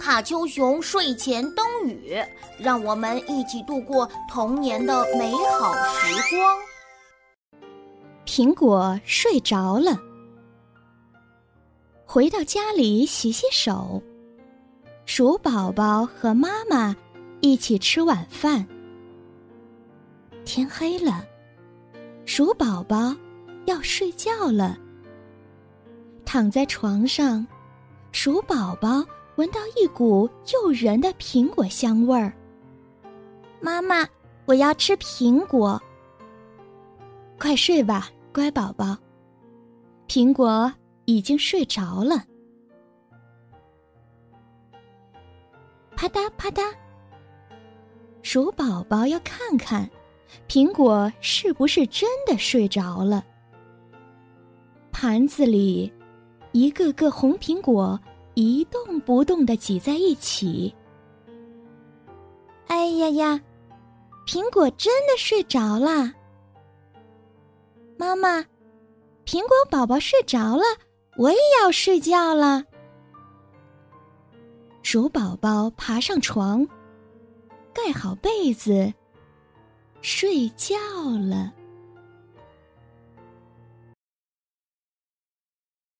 卡丘熊睡前灯语，让我们一起度过童年的美好时光。苹果睡着了，回到家里洗洗手。鼠宝宝和妈妈一起吃晚饭。天黑了，鼠宝宝要睡觉了。躺在床上，鼠宝宝闻到一股诱人的苹果香味儿。妈妈，我要吃苹果。快睡吧，乖宝宝。苹果已经睡着了。啪嗒啪嗒，鼠宝宝要看看，苹果是不是真的睡着了。盘子里，一个个红苹果一动不动的挤在一起。哎呀呀，苹果真的睡着了！妈妈，苹果宝宝睡着了，我也要睡觉了。鼠宝宝爬上床，盖好被子，睡觉了。